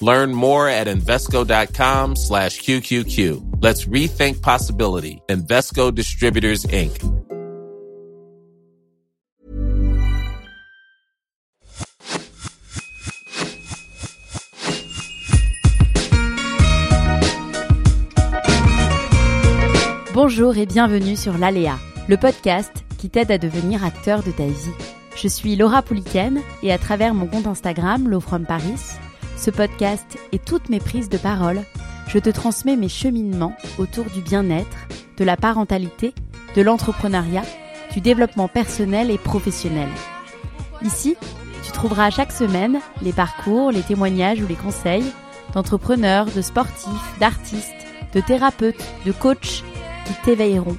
Learn more at Invesco.com slash QQQ. Let's rethink possibility. Invesco Distributors, Inc. Bonjour et bienvenue sur l'Aléa, le podcast qui t'aide à devenir acteur de ta vie. Je suis Laura Pouliken et à travers mon compte Instagram, Low From Paris, ce podcast et toutes mes prises de parole, je te transmets mes cheminements autour du bien-être, de la parentalité, de l'entrepreneuriat, du développement personnel et professionnel. Ici, tu trouveras chaque semaine les parcours, les témoignages ou les conseils d'entrepreneurs, de sportifs, d'artistes, de thérapeutes, de coachs qui t'éveilleront,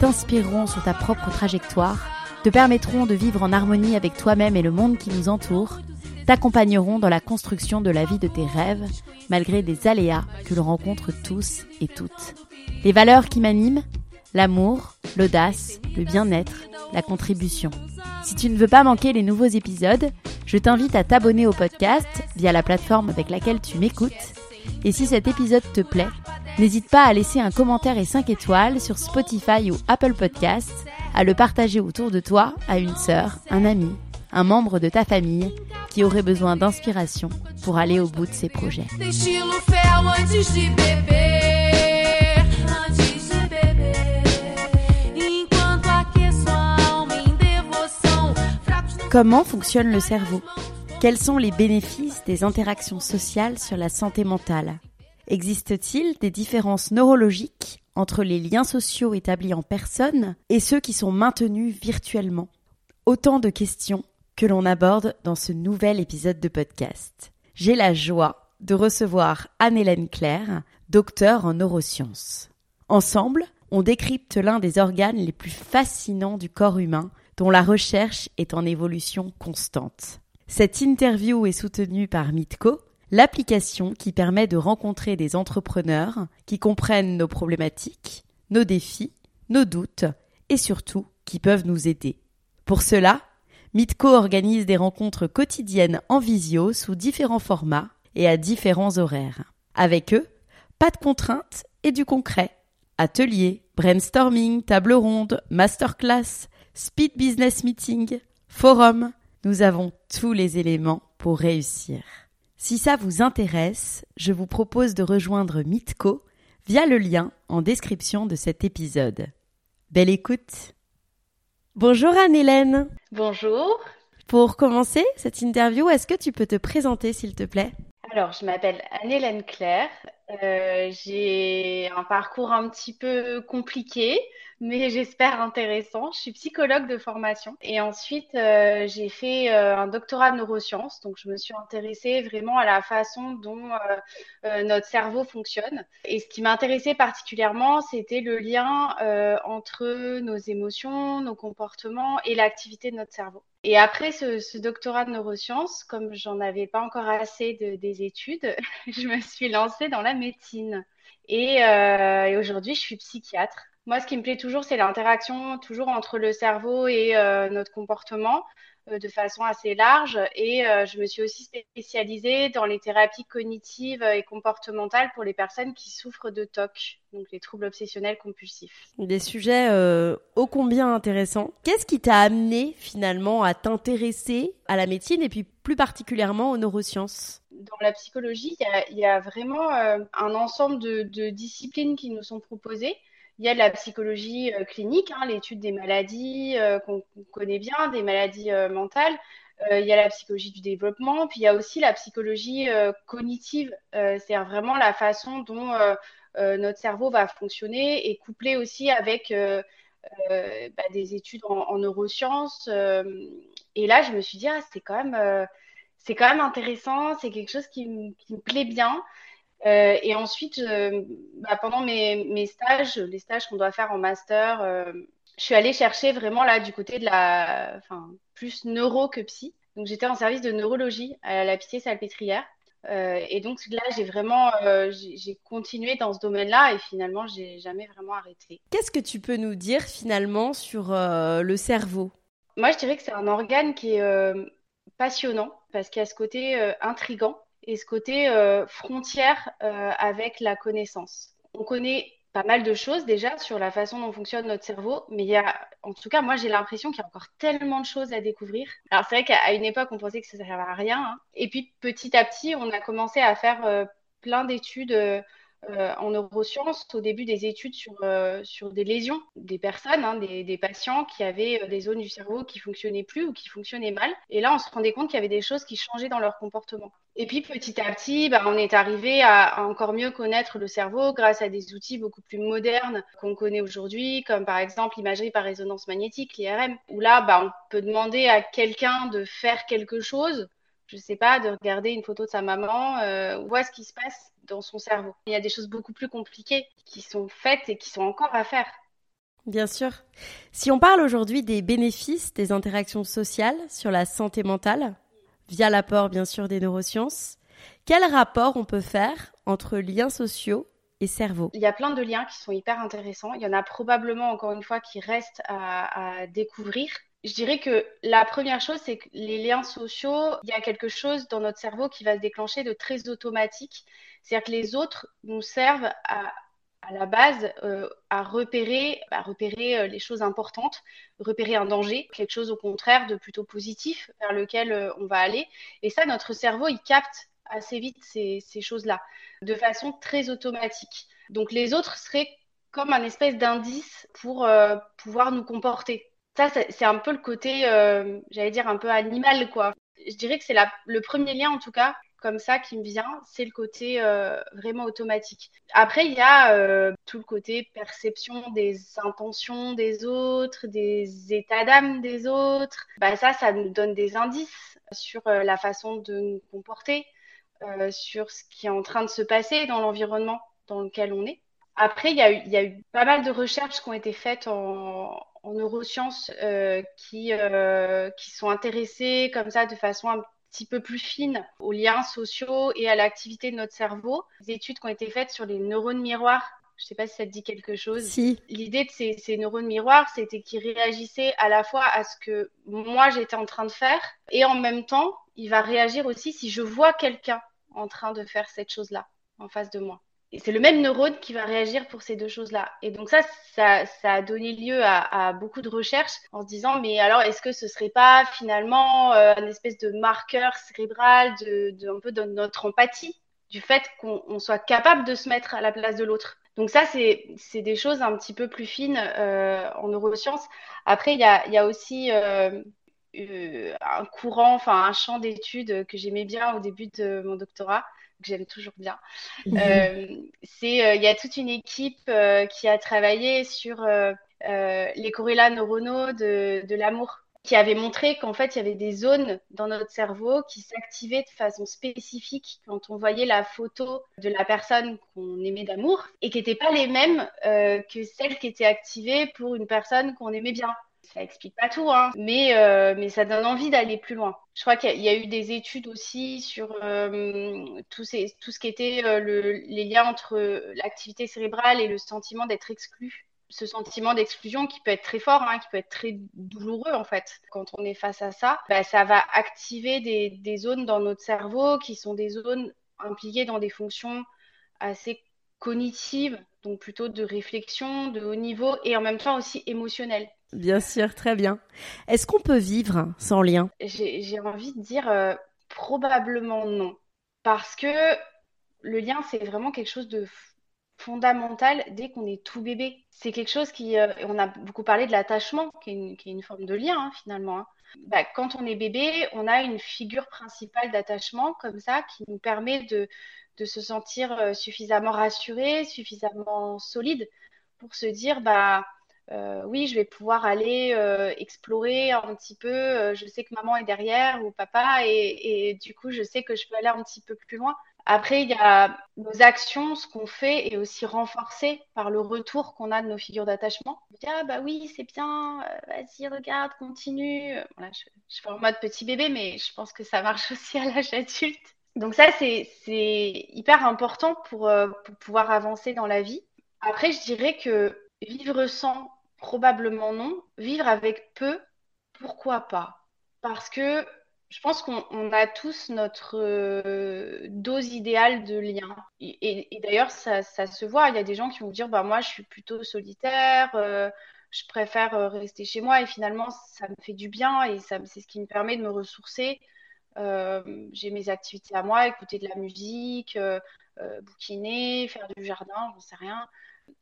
t'inspireront sur ta propre trajectoire, te permettront de vivre en harmonie avec toi-même et le monde qui nous entoure, t'accompagneront dans la construction de la vie de tes rêves, malgré des aléas que l'on rencontre tous et toutes. Les valeurs qui m'animent L'amour, l'audace, le bien-être, la contribution. Si tu ne veux pas manquer les nouveaux épisodes, je t'invite à t'abonner au podcast via la plateforme avec laquelle tu m'écoutes. Et si cet épisode te plaît, n'hésite pas à laisser un commentaire et 5 étoiles sur Spotify ou Apple Podcasts, à le partager autour de toi à une sœur, un ami, un membre de ta famille qui aurait besoin d'inspiration pour aller au bout de ses projets. Comment fonctionne le cerveau? Quels sont les bénéfices des interactions sociales sur la santé mentale? Existe-t-il des différences neurologiques entre les liens sociaux établis en personne et ceux qui sont maintenus virtuellement? Autant de questions que l'on aborde dans ce nouvel épisode de podcast. J'ai la joie de recevoir Anne-Hélène Claire, docteur en neurosciences. Ensemble, on décrypte l'un des organes les plus fascinants du corps humain, dont la recherche est en évolution constante. Cette interview est soutenue par Mitco, l'application qui permet de rencontrer des entrepreneurs qui comprennent nos problématiques, nos défis, nos doutes et surtout qui peuvent nous aider. Pour cela, Mitco organise des rencontres quotidiennes en visio sous différents formats et à différents horaires. Avec eux, pas de contraintes et du concret. Ateliers, brainstorming, table ronde, masterclass, speed business meeting, forum. Nous avons tous les éléments pour réussir. Si ça vous intéresse, je vous propose de rejoindre Mitco via le lien en description de cet épisode. Belle écoute Bonjour Anne-Hélène. Bonjour. Pour commencer cette interview, est-ce que tu peux te présenter s'il te plaît? Alors, je m'appelle Anne-Hélène Claire. Euh, j'ai un parcours un petit peu compliqué mais j'espère intéressant. Je suis psychologue de formation et ensuite euh, j'ai fait euh, un doctorat de neurosciences. Donc je me suis intéressée vraiment à la façon dont notre cerveau fonctionne. Et ce qui m'intéressait particulièrement, c'était le lien entre nos émotions, nos comportements et l'activité de notre cerveau. Et après ce, ce doctorat de neurosciences, comme j'en avais pas encore assez de, des études, je me suis lancée dans la médecine. Et, et aujourd'hui, je suis psychiatre. Moi, ce qui me plaît toujours, c'est l'interaction toujours entre le cerveau et euh, notre comportement euh, de façon assez large. Et euh, je me suis aussi spécialisée dans les thérapies cognitives et comportementales pour les personnes qui souffrent de TOC, donc les troubles obsessionnels compulsifs. Des sujets ô combien intéressants. Qu'est-ce qui t'a amené finalement à t'intéresser à la médecine et puis plus particulièrement aux neurosciences? Dans la psychologie, il y a, vraiment un ensemble de, disciplines qui nous sont proposées. Il y a la psychologie euh, clinique, hein, l'étude des maladies euh, qu'on connaît bien, des maladies euh, mentales. il y a la psychologie du développement, puis il y a aussi la psychologie cognitive, c'est-à-dire vraiment la façon dont notre cerveau va fonctionner et couplé aussi avec bah, des études en, neurosciences. et là, je me suis dit, ah, c'est quand même, quand même intéressant, c'est quelque chose qui, me plaît bien. Et ensuite, bah, pendant mes, mes, stages, les stages qu'on doit faire en master, je suis allée chercher vraiment là du côté de la, enfin, plus neuro que psy. Donc j'étais en service de neurologie à la Pitié-Salpêtrière. Euh, et donc là, j'ai vraiment, euh, j'ai continué dans ce domaine-là et finalement, j'ai jamais vraiment arrêté. Qu'est-ce que tu peux nous dire finalement sur euh, le cerveau? Moi, je dirais que c'est un organe qui est passionnant parce qu'il y a ce côté intrigant et ce côté frontière avec la connaissance. On connaît pas mal de choses déjà sur la façon dont fonctionne notre cerveau, mais il y a, en tout cas, moi j'ai l'impression qu'il y a encore tellement de choses à découvrir. Alors c'est vrai qu'à une époque on pensait que ça ne servait à rien, hein. et puis petit à petit on a commencé à faire euh, plein d'études. Euh, en neurosciences au début des études sur, euh, sur des lésions des personnes, hein, des, patients qui avaient euh, des zones du cerveau qui fonctionnaient plus ou qui fonctionnaient mal. Et là, on se rendait compte qu'il y avait des choses qui changeaient dans leur comportement. Et puis petit à petit, bah, on est arrivé à, à, encore mieux connaître le cerveau grâce à des outils beaucoup plus modernes qu'on connaît aujourd'hui, comme par exemple l'imagerie par résonance magnétique, l'IRM, où là, bah, on peut demander à quelqu'un de faire quelque chose je sais pas, de regarder une photo de sa maman, euh, voir ce qui se passe dans son cerveau. Il y a des choses beaucoup plus compliquées qui sont faites et qui sont encore à faire. Bien sûr. Si on parle aujourd'hui des bénéfices des interactions sociales sur la santé mentale, via l'apport bien sûr des neurosciences, quel rapport on peut faire entre liens sociaux et cerveau? Il y a plein de liens qui sont hyper intéressants. Il y en a probablement encore une fois qui restent à, à découvrir je dirais que la première chose, c'est que les liens sociaux, il y a quelque chose dans notre cerveau qui va se déclencher de très automatique. C'est-à-dire que les autres nous servent à, la base euh, à repérer, euh, les choses importantes, repérer un danger, quelque chose au contraire de plutôt positif vers lequel euh, on va aller. Et ça, notre cerveau, il capte assez vite ces, choses-là, de façon très automatique. Donc les autres seraient comme un espèce d'indice pour pouvoir nous comporter ça, c'est un peu le côté, euh, j'allais dire, un peu animal, quoi. Je dirais que c'est le premier lien, en tout cas, comme ça, qui me vient, c'est le côté euh, vraiment automatique. Après, il y a euh, tout le côté perception des intentions des autres, des états d'âme des autres. Bah, ça, ça nous donne des indices sur la façon de nous comporter, sur ce qui est en train de se passer dans l'environnement dans lequel on est. Après, il y, a eu, il y a eu pas mal de recherches qui ont été faites en, en neurosciences euh, qui, euh, qui sont intéressés comme ça de façon un petit peu plus fine aux liens sociaux et à l'activité de notre cerveau. Des études qui ont été faites sur les neurones miroirs. Je ne sais pas si ça te dit quelque chose. Si. L'idée de ces, ces, neurones miroirs, c'était qu'ils réagissaient à la fois à ce que moi j'étais en train de faire et en même temps, il va réagir aussi si je vois quelqu'un en train de faire cette chose-là en face de moi c'est le même neurone qui va réagir pour ces deux choses-là. Et donc ça, ça, a donné lieu à, beaucoup de recherches en se disant, mais alors est-ce que ce serait pas finalement euh, un espèce de marqueur cérébral de, un peu de notre empathie, du fait qu'on soit capable de se mettre à la place de l'autre? Donc ça, c'est des choses un petit peu plus fines euh, en neurosciences. Après, il y a, y a aussi euh, euh, un courant, enfin un champ d'études que j'aimais bien au début de mon doctorat, que j'aime toujours bien. Mhm. Euh, c'est, euh, il y a toute une équipe euh, qui a travaillé sur les corrélats neuronaux de, de l'amour qui avait montré qu'en fait, il y avait des zones dans notre cerveau qui s'activaient de façon spécifique quand on voyait la photo de la personne qu'on aimait d'amour et qui n'étaient pas les mêmes que celles qui étaient activées pour une personne qu'on aimait bien ça explique pas tout, hein, mais, euh, mais ça donne envie d'aller plus loin. Je crois qu'il y, a eu des études aussi sur euh, tout, ces, tout, ce qui était euh, le, les liens entre l'activité cérébrale et le sentiment d'être exclu. Ce sentiment d'exclusion qui peut être très fort, hein, qui peut être très douloureux en fait. Quand on est face à ça, bah, ça va activer des, des zones dans notre cerveau qui sont des zones impliquées dans des fonctions assez cognitives, donc plutôt de réflexion, de haut niveau et en même temps aussi émotionnelles. Bien sûr, très bien. Est-ce qu'on peut vivre sans lien? J'ai envie de dire euh, probablement non. Parce que le lien, c'est vraiment quelque chose de fondamental dès qu'on est tout bébé. C'est quelque chose qui... Euh, on a beaucoup parlé de l'attachement, qui, est une forme de lien hein, finalement. Hein. Bah, quand on est bébé, on a une figure principale d'attachement comme ça qui nous permet de, de se sentir euh, suffisamment rassuré, suffisamment solide pour se dire... bah euh, oui, je vais pouvoir aller euh, explorer un petit peu. Euh, je sais que maman est derrière ou papa, et, du coup, je sais que je peux aller un petit peu plus loin. Après, il y a nos actions, ce qu'on fait est aussi renforcé par le retour qu'on a de nos figures d'attachement. ah bah oui, c'est bien, vas-y, regarde, continue. Voilà, je, je suis en mode petit bébé, mais je pense que ça marche aussi à l'âge adulte. Donc ça, c'est hyper important pour, pour pouvoir avancer dans la vie. Après, je dirais que vivre sans, probablement non. Vivre avec peu, pourquoi pas? Parce que je pense qu'on a tous notre euh, dose idéale de lien. Et, d'ailleurs, ça, se voit. Il y a des gens qui vont dire bah, Moi, je suis plutôt solitaire, euh, je préfère euh, rester chez moi. Et finalement, ça me fait du bien et c'est ce qui me permet de me ressourcer. J'ai mes activités à moi, écouter de la musique, bouquiner, faire du jardin, j'en sais rien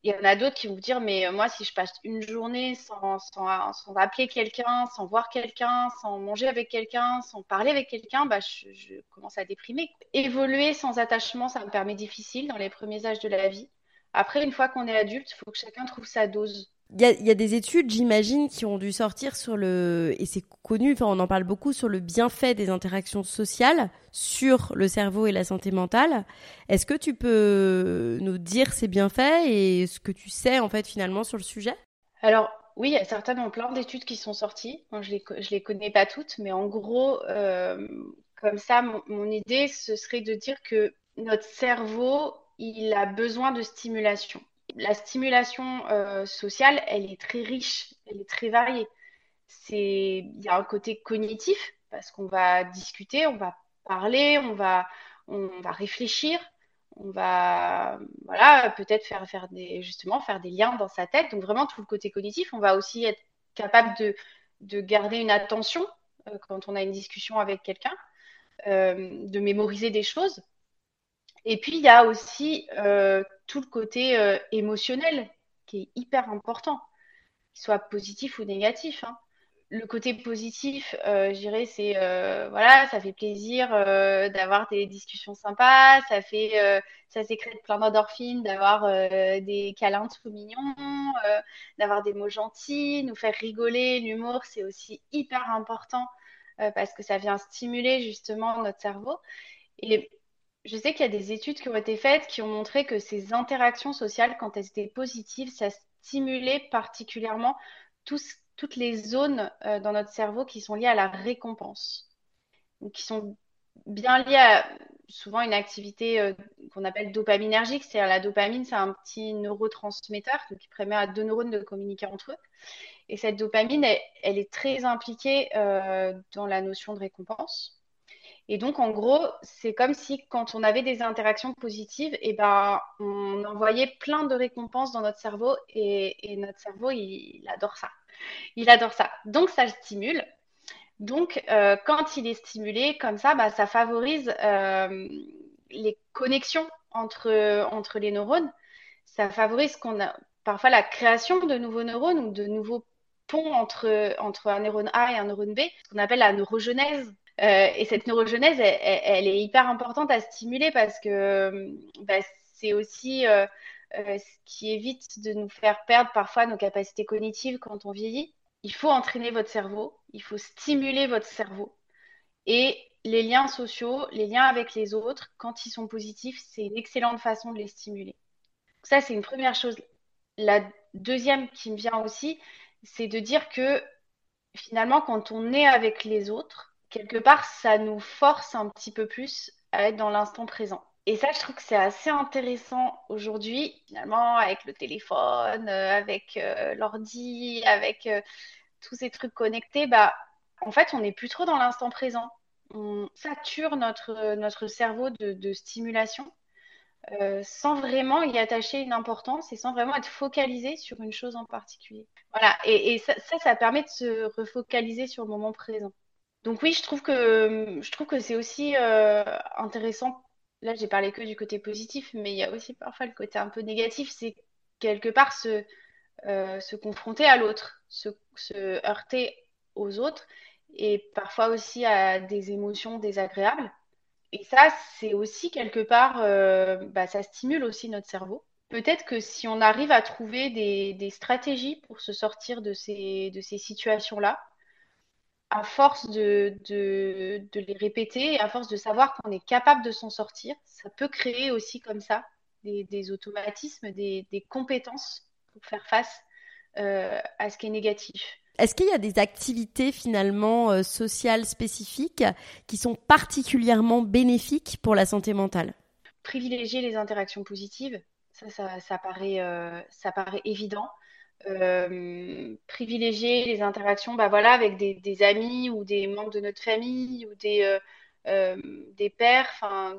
il y en a d'autres qui vont vous dire, mais euh, moi, si je passe une journée sans, sans, appeler quelqu'un, sans voir quelqu'un, sans manger avec quelqu'un, sans parler avec quelqu'un, bah, je, commence à déprimer. Évoluer sans attachement, ça me permet difficile dans les premiers âges de la vie. Après, une fois qu'on est adulte, il faut que chacun trouve sa dose. Il y, a, des études, j'imagine, qui ont dû sortir sur le, et c'est connu, enfin, on en parle beaucoup, sur le bienfait des interactions sociales sur le cerveau et la santé mentale. Est-ce que tu peux nous dire ces bienfaits et ce que tu sais, en fait, finalement, sur le sujet? Alors, oui, il y a certainement plein d'études qui sont sorties. Je ne les connais pas toutes, mais en gros, euh, comme ça, mon idée, ce serait de dire que notre cerveau, il a besoin de stimulation la stimulation euh, sociale, elle est très riche, elle est très variée. C'est, il y a un côté cognitif parce qu'on va discuter, on va parler, on va, on va réfléchir, on va, voilà, peut-être faire, faire des, justement, faire des liens dans sa tête. Donc vraiment tout le côté cognitif. On va aussi être capable de, de garder une attention euh, quand on a une discussion avec quelqu'un, euh, de mémoriser des choses. Et puis, il y a aussi tout le côté euh, émotionnel qui est hyper important, soit positif ou négatif. Hein. Le côté positif, euh, je dirais, c'est voilà, ça fait plaisir d'avoir des discussions sympas, ça fait, ça sécrète plein d'endorphines, d'avoir des câlins tout mignons, d'avoir des mots gentils, nous faire rigoler. L'humour, c'est aussi hyper important parce que ça vient stimuler justement notre cerveau. Je sais qu'il y a des études qui ont été faites qui ont montré que ces interactions sociales, quand elles étaient positives, ça stimulait particulièrement toutes les zones euh, dans notre cerveau qui sont liées à la récompense, qui sont bien liées à souvent une activité euh, qu'on appelle dopaminergique, c'est-à-dire la dopamine, c'est un petit neurotransmetteur qui permet à deux neurones de communiquer entre eux. Et cette dopamine, elle, est très impliquée euh, dans la notion de récompense. Et donc, en gros, c'est comme si quand on avait des interactions positives, et eh ben, on envoyait plein de récompenses dans notre cerveau et, notre cerveau, il, adore ça. Il adore ça. Donc, ça le stimule. Donc, euh, quand il est stimulé comme ça, bah, ça favorise euh, les connexions entre, entre les neurones. Ça favorise qu'on a parfois la création de nouveaux neurones ou de nouveaux ponts entre, entre un neurone A et un neurone B, ce qu'on appelle la neurogenèse. Euh, et cette neurogenèse, elle, est hyper importante à stimuler parce que euh, bah, c'est aussi euh, ce qui évite de nous faire perdre parfois nos capacités cognitives quand on vieillit. Il faut entraîner votre cerveau, il faut stimuler votre cerveau. Et les liens sociaux, les liens avec les autres, quand ils sont positifs, c'est une excellente façon de les stimuler. Ça, c'est une première chose. La deuxième qui me vient aussi, c'est de dire que finalement, quand on est avec les autres, quelque part, ça nous force un petit peu plus à être dans l'instant présent. Et ça, je trouve que c'est assez intéressant aujourd'hui, finalement, avec le téléphone, euh, avec euh, l'ordi, avec euh, tous ces trucs connectés. Bah, en fait, on n'est plus trop dans l'instant présent. On sature notre, notre cerveau de, stimulation sans vraiment y attacher une importance et sans vraiment être focalisé sur une chose en particulier. Voilà, et, ça, ça permet de se refocaliser sur le moment présent. Donc oui, je trouve que c'est aussi euh, intéressant. Là, j'ai parlé que du côté positif, mais il y a aussi parfois le côté un peu négatif. C'est quelque part se, euh, confronter à l'autre, se, se heurter aux autres et parfois aussi à des émotions désagréables. Et ça, c'est aussi quelque part, euh, bah, ça stimule aussi notre cerveau. Peut-être que si on arrive à trouver des, des stratégies pour se sortir de ces, de ces situations-là, à force de, de, les répéter et à force de savoir qu'on est capable de s'en sortir, ça peut créer aussi comme ça des, automatismes, des, compétences pour faire face euh, à ce qui est négatif. Est-ce qu'il y a des activités finalement euh, sociales spécifiques qui sont particulièrement bénéfiques pour la santé mentale? Privilégier les interactions positives, ça, ça, paraît, euh, ça paraît évident. Euh, privilégier les interactions bah avec des, amis ou des membres de notre famille ou des, euh, euh, des pères,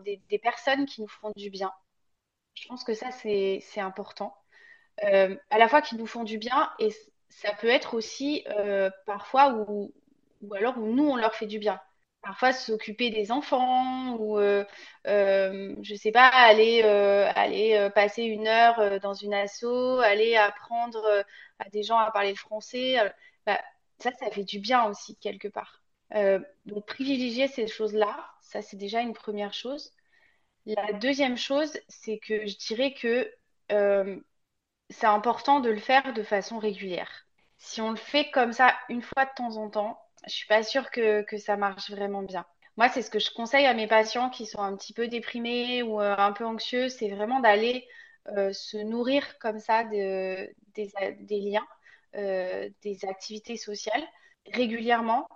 des, des, personnes qui nous font du bien. Je pense que ça, c'est important. à la fois qui nous font du bien et ça peut être aussi parfois ou alors où nous, on leur fait du bien parfois s'occuper des enfants ou euh, euh, je sais pas aller euh, aller euh, passer une heure dans une asso aller apprendre à des gens à parler le français bah, ça ça fait du bien aussi quelque part. Donc privilégier ces choses là ça c'est déjà une première chose. La deuxième chose c'est que je dirais que c'est important de le faire de façon régulière. Si on le fait comme ça une fois de temps en temps je suis pas sûre que, ça marche vraiment bien. Moi, c'est ce que je conseille à mes patients qui sont un petit peu déprimés ou euh, un peu anxieux, c'est vraiment d'aller euh, se nourrir comme ça de, des, liens, euh, des activités sociales régulièrement,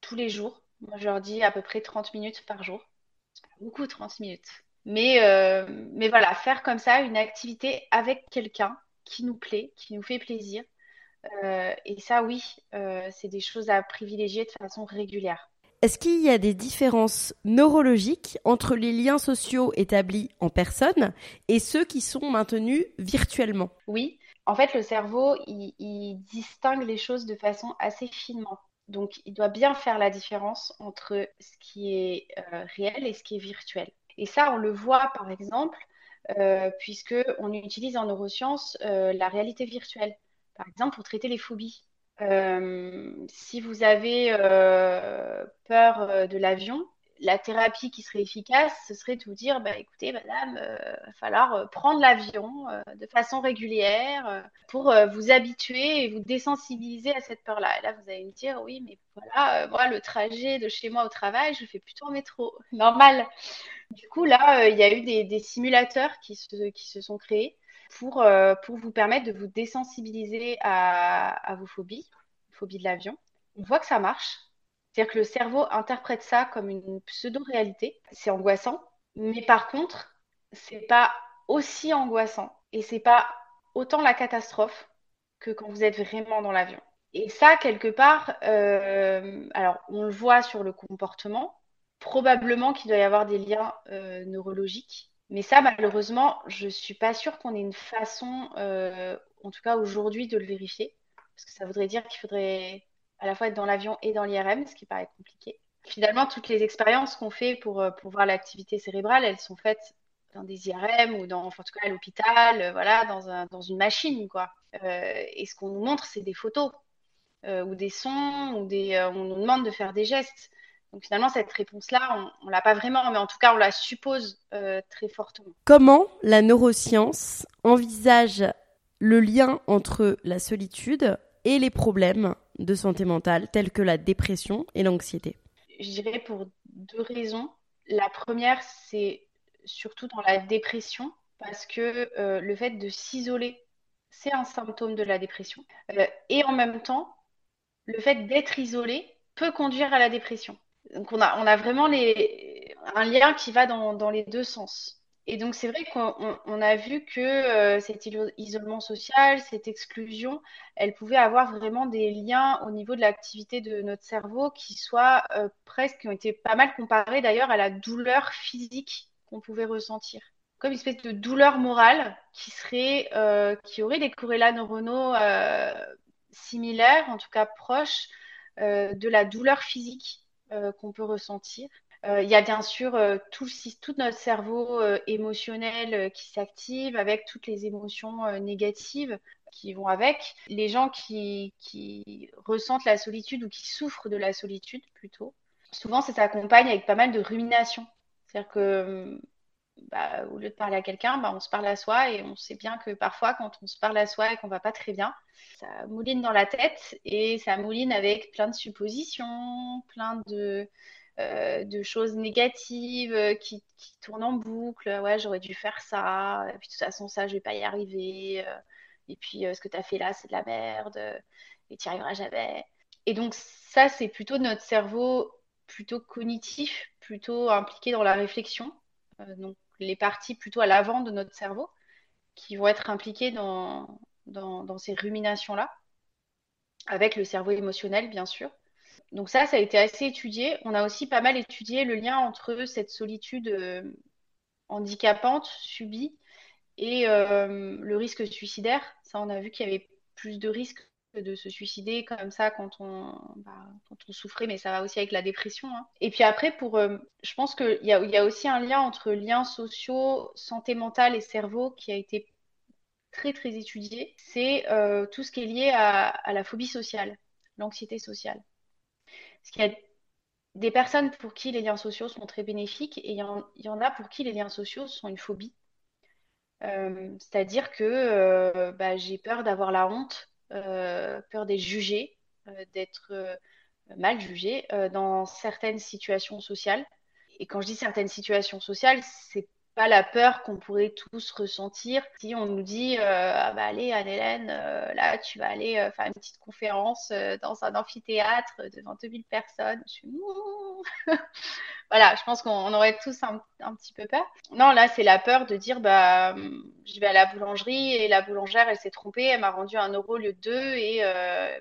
tous les jours. Moi, je leur dis à peu près 30 minutes par jour. C'est pas beaucoup 30 minutes. Mais voilà, faire comme ça une activité avec quelqu'un qui nous plaît, qui nous fait plaisir, euh, et ça, oui, euh, c'est des choses à privilégier de façon régulière. Est-ce qu'il y a des différences neurologiques entre les liens sociaux établis en personne et ceux qui sont maintenus virtuellement? Oui, en fait, le cerveau, il, distingue les choses de façon assez finement. Donc, il doit bien faire la différence entre ce qui est euh, réel et ce qui est virtuel. Et ça, on le voit, par exemple, puisque on utilise en neurosciences la réalité virtuelle par exemple, pour traiter les phobies. Euh, si vous avez euh, peur euh, de l'avion, la thérapie qui serait efficace, ce serait de vous dire, bah, écoutez, madame, il va falloir prendre l'avion de façon régulière pour vous habituer et vous désensibiliser à cette peur-là. Et là, vous allez me dire, oui, mais voilà, moi, le trajet de chez moi au travail, je fais plutôt en métro. Normal. Du coup, là, il y a eu des, simulateurs qui se sont créés pour, euh, pour vous permettre de vous désensibiliser à, vos phobies, phobie de l'avion. On voit que ça marche. C'est-à-dire que le cerveau interprète ça comme une pseudo-réalité. C'est angoissant, mais par contre, c'est pas aussi angoissant et c'est pas autant la catastrophe que quand vous êtes vraiment dans l'avion. Et ça, quelque part, euh, alors on le voit sur le comportement, probablement qu'il doit y avoir des liens euh, neurologiques mais ça, malheureusement, je ne suis pas sûre qu'on ait une façon, euh, en tout cas aujourd'hui, de le vérifier. Parce que ça voudrait dire qu'il faudrait à la fois être dans l'avion et dans l'IRM, ce qui paraît compliqué. Finalement, toutes les expériences qu'on fait pour, euh, pour voir l'activité cérébrale, elles sont faites dans des IRM ou dans, en tout cas à l'hôpital, euh, voilà, dans, un, dans, une machine, quoi. et ce qu'on nous montre, c'est des photos ou des sons, ou des, on nous demande de faire des gestes. Donc finalement, cette réponse-là, on ne l'a pas vraiment, mais en tout cas, on la suppose euh, très fortement. Comment la neuroscience envisage le lien entre la solitude et les problèmes de santé mentale tels que la dépression et l'anxiété? Je dirais pour deux raisons. La première, c'est surtout dans la dépression, parce que euh, le fait de s'isoler, c'est un symptôme de la dépression. Euh, et en même temps, le fait d'être isolé peut conduire à la dépression. Donc on a, vraiment un lien qui va dans, les deux sens. Et donc c'est vrai qu'on a vu que euh, cet isolement social, cette exclusion, elle pouvait avoir vraiment des liens au niveau de l'activité de notre cerveau qui soient euh, presque, qui ont été pas mal comparés d'ailleurs à la douleur physique qu'on pouvait ressentir. Comme une espèce de douleur morale qui serait, euh, qui aurait des corrélats neuronaux similaires, en tout cas proches, de la douleur physique qu'on peut ressentir. Euh, il y a bien sûr euh, tout, notre cerveau émotionnel qui s'active avec toutes les émotions négatives qui vont avec. Les gens qui, ressentent la solitude ou qui souffrent de la solitude plutôt, souvent ça s'accompagne avec pas mal de rumination. C'est-à-dire que bah, au lieu de parler à quelqu'un, bah, on se parle à soi et on sait bien que parfois, quand on se parle à soi et qu'on va pas très bien, ça mouline dans la tête et ça mouline avec plein de suppositions, plein de, euh, choses négatives qui, qui, tournent en boucle. Ouais, j'aurais dû faire ça, et puis de toute façon, ça, je vais pas y arriver. Et puis, ce que tu as fait là, c'est de la merde, et tu n'y arriveras jamais. Et donc, ça, c'est plutôt notre cerveau plutôt cognitif, plutôt impliqué dans la réflexion. donc, les parties plutôt à l'avant de notre cerveau qui vont être impliquées dans, ces ruminations-là, avec le cerveau émotionnel, bien sûr. Donc ça, ça a été assez étudié. On a aussi pas mal étudié le lien entre cette solitude euh, handicapante subie et euh, le risque suicidaire. Ça, on a vu qu'il y avait plus de risques de se suicider comme ça quand on, bah, quand on souffrait, mais ça va aussi avec la dépression. Hein. Et puis après, euh, je pense qu'il y a, aussi un lien entre liens sociaux, santé mentale et cerveau qui a été très très étudié. C'est euh, tout ce qui est lié à, la phobie sociale, l'anxiété sociale. Parce qu'il y a des personnes pour qui les liens sociaux sont très bénéfiques et il y, en, a pour qui les liens sociaux sont une phobie. Euh, c'est-à-dire que bah, j'ai peur d'avoir la honte peur d'être jugé, euh, d'être euh, mal jugé dans certaines situations sociales. Et quand je dis certaines situations sociales, c'est pas la peur qu'on pourrait tous ressentir si on nous dit ah bah allez Anne-Hélène là tu vas aller faire une petite conférence dans un amphithéâtre devant 2000 personnes. Je suis voilà je pense qu'on aurait tous un, petit peu peur. Non là c'est la peur de dire bah je vais à la boulangerie et la boulangère elle s'est trompée elle m'a rendu un euro lieu de deux et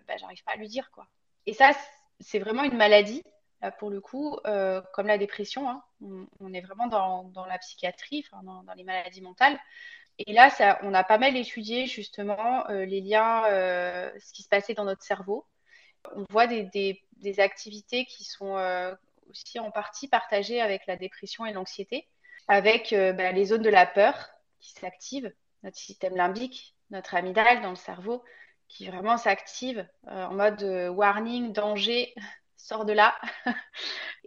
bah, j'arrive pas à lui dire quoi. Et ça c'est vraiment une maladie pour le coup, euh, comme la dépression, hein, on, est vraiment dans, la psychiatrie, dans, les maladies mentales. Et là, on a pas mal étudié justement euh, les liens, euh, ce qui se passait dans notre cerveau. On voit des, activités qui sont aussi en partie partagées avec la dépression et l'anxiété, avec bah, les zones de la peur qui s'activent, notre système limbique, notre amygdale dans le cerveau, qui vraiment s'active en mode warning, danger, sort de là.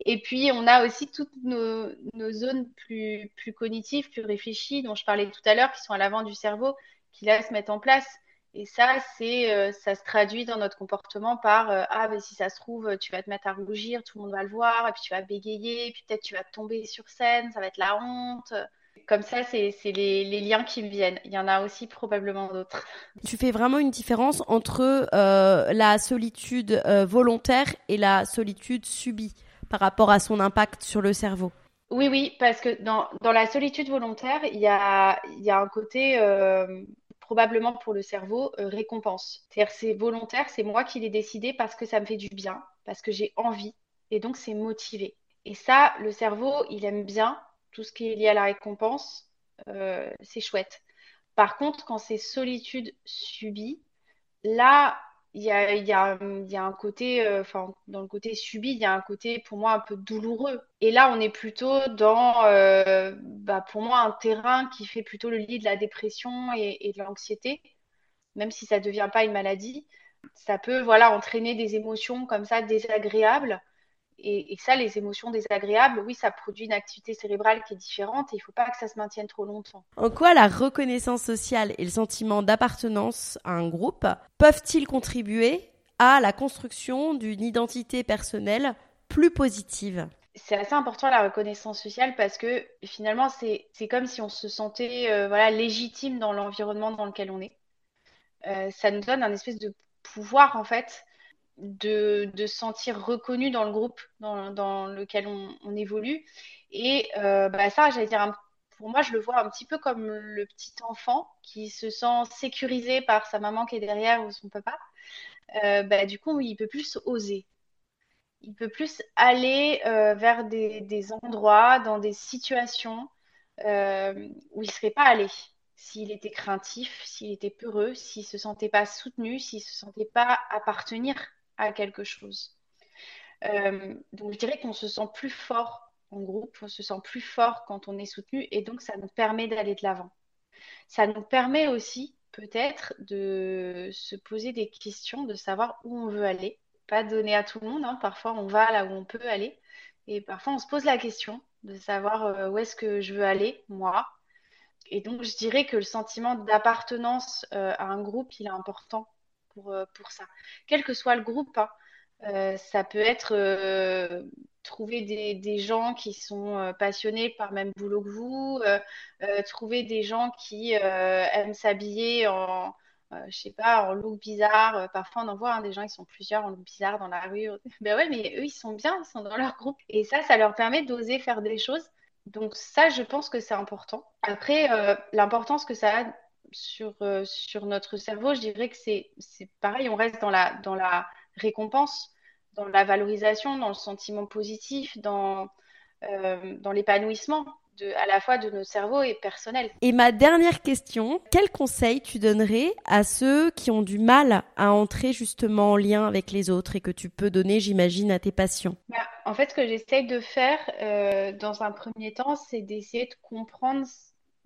Et puis, on a aussi toutes nos, zones plus, plus cognitives, plus réfléchies, dont je parlais tout à l'heure, qui sont à l'avant du cerveau, qui là se mettent en place. Et ça, c'est, euh, ça se traduit dans notre comportement par euh, ah, mais si ça se trouve, tu vas te mettre à rougir, tout le monde va le voir, et puis tu vas bégayer, et puis peut-être tu vas tomber sur scène, ça va être la honte. Comme ça, c'est les, liens qui me viennent. Il y en a aussi probablement d'autres. Tu fais vraiment une différence entre euh, la solitude euh, volontaire et la solitude subie par rapport à son impact sur le cerveau. Oui, oui, parce que dans, la solitude volontaire, il y a, un côté, euh, probablement pour le cerveau, récompense. C'est-à-dire c'est volontaire, c'est moi qui l'ai décidé parce que ça me fait du bien, parce que j'ai envie, et donc c'est motivé. Et ça, le cerveau, il aime bien tout ce qui est lié à la récompense, euh, c'est chouette. Par contre, quand c'est solitude subie, là, il y a, y, a, y a, un côté, euh, enfin, dans le côté subi, il y a un côté pour moi un peu douloureux. Et là, on est plutôt dans, euh, bah, pour moi, un terrain qui fait plutôt le lit de la dépression et, de l'anxiété, même si ça ne devient pas une maladie. Ça peut, voilà, entraîner des émotions comme ça désagréables et, ça, les émotions désagréables, oui, ça produit une activité cérébrale qui est différente et il ne faut pas que ça se maintienne trop longtemps. En quoi la reconnaissance sociale et le sentiment d'appartenance à un groupe peuvent-ils contribuer à la construction d'une identité personnelle plus positive? C'est assez important la reconnaissance sociale parce que finalement c'est comme si on se sentait euh, voilà légitime dans l'environnement dans lequel on est. Euh, ça nous donne un espèce de pouvoir en fait de, de se sentir reconnu dans le groupe dans, lequel on, évolue. Et euh, bah ça, j'allais dire, pour moi, je le vois un petit peu comme le petit enfant qui se sent sécurisé par sa maman qui est derrière ou son papa. Euh, bah, du coup, il peut plus oser. Il peut plus aller euh, vers des, des, endroits, dans des situations où il ne serait pas allé s'il était craintif, s'il était peureux, s'il se sentait pas soutenu, s'il se sentait pas appartenir à quelque chose. Euh, donc je dirais qu'on se sent plus fort en groupe, on se sent plus fort quand on est soutenu et donc ça nous permet d'aller de l'avant. Ça nous permet aussi peut-être de se poser des questions, de savoir où on veut aller. Pas donner à tout le monde, hein. parfois on va là où on peut aller et parfois on se pose la question de savoir où est-ce que je veux aller, moi. Et donc, je dirais que le sentiment d'appartenance à un groupe, il est important pour, pour ça. Quel que soit le groupe, hein. ça peut être trouver des, gens qui sont passionnés par le même boulot que vous, trouver des gens qui aiment s'habiller en, euh, je sais pas, en look bizarre. Euh, parfois, on en voit hein, des gens qui sont plusieurs en look bizarre dans la rue. ben ouais, mais eux, ils sont bien, ils sont dans leur groupe. Et ça, ça leur permet d'oser faire des choses. Donc ça, je pense que c'est important. Après, euh, l'importance que ça a sur, sur notre cerveau, je dirais que c'est pareil, on reste dans la, dans la récompense, dans la valorisation, dans le sentiment positif, dans, dans l'épanouissement à la fois de nos cerveaux et personnel. Et ma dernière question, quel conseil tu donnerais à ceux qui ont du mal à entrer justement en lien avec les autres et que tu peux donner, j'imagine, à tes patients? Bah, En fait, ce que j'essaye de faire euh, dans un premier temps, c'est d'essayer de comprendre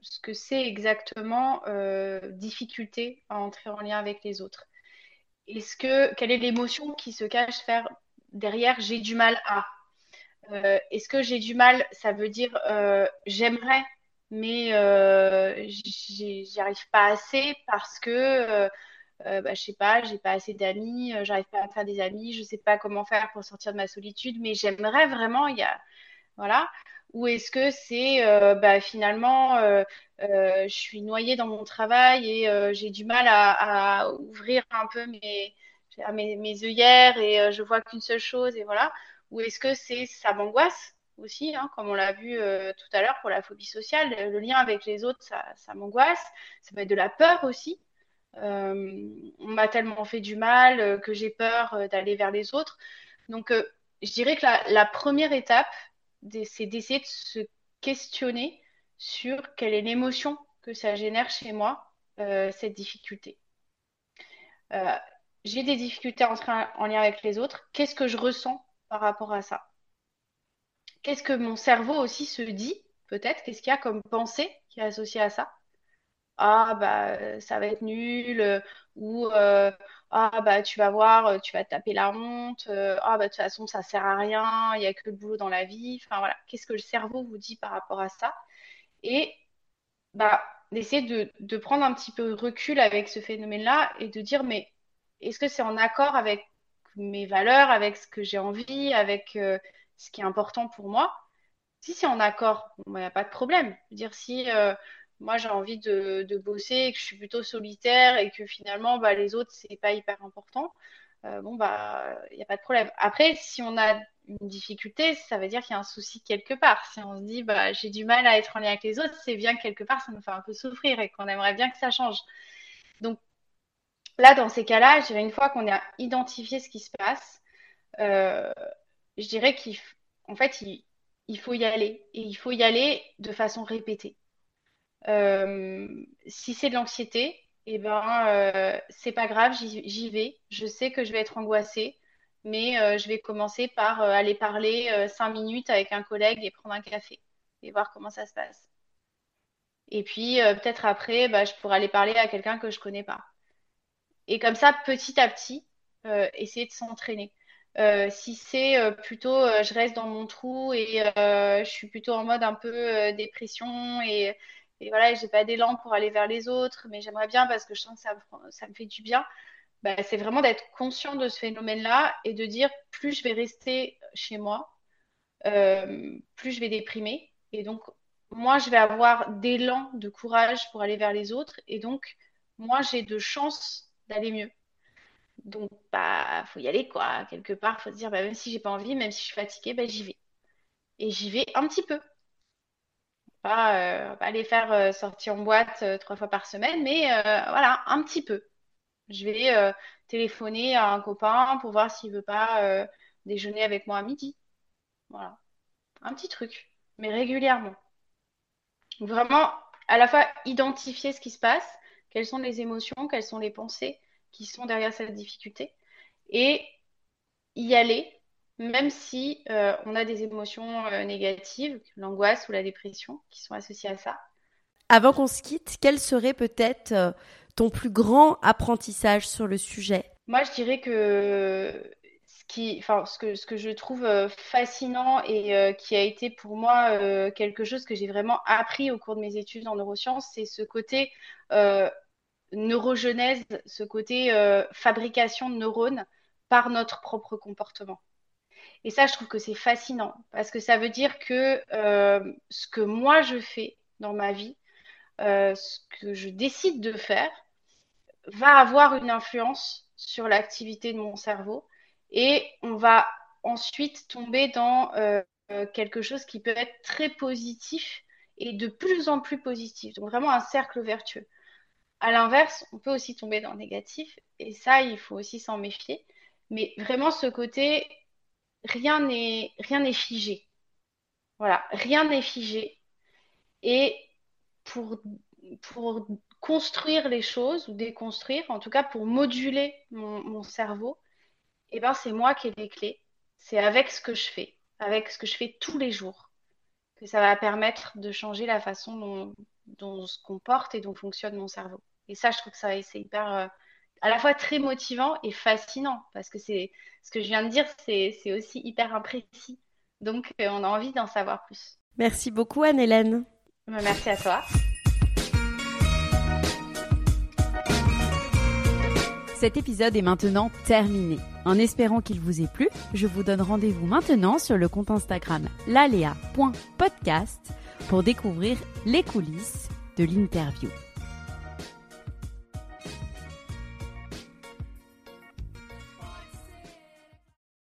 ce que c'est exactement euh, difficulté à entrer en lien avec les autres. Est-ce que quelle est l'émotion qui se cache derrière j'ai du mal à? Euh, est-ce que j'ai du mal Ça veut dire euh, j'aimerais, mais j'y arrive pas assez parce que bah, je sais pas, j'ai pas assez d'amis, j'arrive pas à faire des amis, je sais pas comment faire pour sortir de ma solitude, mais j'aimerais vraiment. Il y a voilà. Ou est-ce que c'est bah, finalement je suis noyée dans mon travail et j'ai du mal à, ouvrir un peu mes, mes, œillères et je vois qu'une seule chose et voilà ou est-ce que c'est ça m'angoisse aussi, hein, comme on l'a vu euh, tout à l'heure pour la phobie sociale, le lien avec les autres, ça, ça m'angoisse. Ça peut être de la peur aussi. Euh, on m'a tellement fait du mal euh, que j'ai peur d'aller vers les autres. Donc, je dirais que la, la première étape, c'est d'essayer de se questionner sur quelle est l'émotion que ça génère chez moi, cette difficulté. j'ai des difficultés à entrer en lien avec les autres. Qu'est-ce que je ressens par rapport à ça? Qu'est-ce que mon cerveau aussi se dit, peut-être? Qu'est-ce qu'il y a comme pensée qui est associée à ça? Ah, bah, ça va être nul, euh, ou euh, Ah, bah, tu vas voir, euh, tu vas taper la honte, Ah, bah, de toute façon, ça sert à rien, il n'y a que le boulot dans la vie. Enfin, voilà. Qu'est-ce que le cerveau vous dit par rapport à ça? Et, bah, d'essayer de, prendre un petit peu de recul avec ce phénomène-là et de dire, mais est-ce que c'est en accord avec mes valeurs, avec ce que j'ai envie, avec euh, ce qui est important pour moi? Si c'est en accord, il n'y a pas de problème. Dire, si euh, moi j'ai envie de, bosser et que je suis plutôt solitaire et que finalement bah, les autres, c'est pas hyper important, euh, bon, bah, il n'y a pas de problème. Après, si on a une difficulté, ça veut dire qu'il y a un souci quelque part. Si on se dit, bah, j'ai du mal à être en lien avec les autres, c'est bien que quelque part, ça nous fait un peu souffrir et qu'on aimerait bien que ça change. Donc, Là, dans ces cas-là, je dirais une fois qu'on a identifié ce qui se passe, euh, je dirais qu'en fait, il, faut y aller. Et il faut y aller de façon répétée. Euh, si c'est de l'anxiété, eh ben, euh, c'est pas grave, j'y vais. Je sais que je vais être angoissée, mais je vais commencer par aller parler cinq minutes avec un collègue et prendre un café et voir comment ça se passe. Et puis, peut-être après, bah, je pourrais aller parler à quelqu'un que je connais pas. Et comme ça, petit à petit, euh, essayer de s'entraîner. Euh, si c'est euh, plutôt je reste dans mon trou et je suis plutôt en mode un peu dépression et, et voilà, j'ai pas d'élan pour aller vers les autres, mais j'aimerais bien parce que je sens que ça me, fait du bien. Bah, c'est vraiment d'être conscient de ce phénomène-là et de dire plus je vais rester chez moi, plus je vais déprimer. Et donc, moi, je vais avoir d'élan, de courage pour aller vers les autres. Et donc, moi, j'ai de chance d'aller mieux. Donc, bah, faut y aller, quoi. Quelque part, faut se dire, bah, même si j'ai pas envie, même si je suis fatiguée, bah, j'y vais. Et j'y vais un petit peu. Pas, euh, pas aller faire euh, sortir en boîte euh, trois fois par semaine, mais voilà, un petit peu. Je vais téléphoner à un copain pour voir s'il veut pas déjeuner avec moi à midi. Voilà. Un petit truc, mais régulièrement. Vraiment, à la fois identifier ce qui se passe, quelles sont les émotions, quelles sont les pensées qui sont derrière cette difficulté et y aller, même si euh, on a des émotions euh, négatives, l'angoisse ou la dépression qui sont associées à ça. Avant qu'on se quitte, quel serait peut-être euh, ton plus grand apprentissage sur le sujet? Moi, je dirais que ce, qui, ce, que, ce que je trouve fascinant et qui a été pour moi quelque chose que j'ai vraiment appris au cours de mes études en neurosciences, c'est ce côté neurogenèse, ce côté fabrication de neurones par notre propre comportement. Et ça, je trouve que c'est fascinant parce que ça veut dire que ce que moi je fais dans ma vie, ce que je décide de faire, va avoir une influence sur l'activité de mon cerveau et on va ensuite tomber dans euh, quelque chose qui peut être très positif et de plus en plus positif. Donc vraiment un cercle vertueux. À l'inverse, on peut aussi tomber dans le négatif et ça, il faut aussi s'en méfier. Mais vraiment ce côté, rien n'est rien n'est figé. Voilà, rien n'est figé. Et pour, pour construire les choses ou déconstruire, en tout cas pour moduler mon, cerveau, eh ben, c'est moi qui ai les clés. C'est avec ce que je fais, avec ce que je fais tous les jours, que ça va permettre de changer la façon dont, dont se comporte et dont fonctionne mon cerveau. Et ça, je trouve que ça, c'est hyper, euh, à la fois très motivant et fascinant, parce que c'est ce que je viens de dire, c'est aussi hyper imprécis. Donc, euh, on a envie d'en savoir plus. Merci beaucoup, Anne-Hélène. Merci à toi. Cet épisode est maintenant terminé. En espérant qu'il vous ait plu, je vous donne rendez-vous maintenant sur le compte Instagram lalea.podcast pour découvrir les coulisses de l'interview.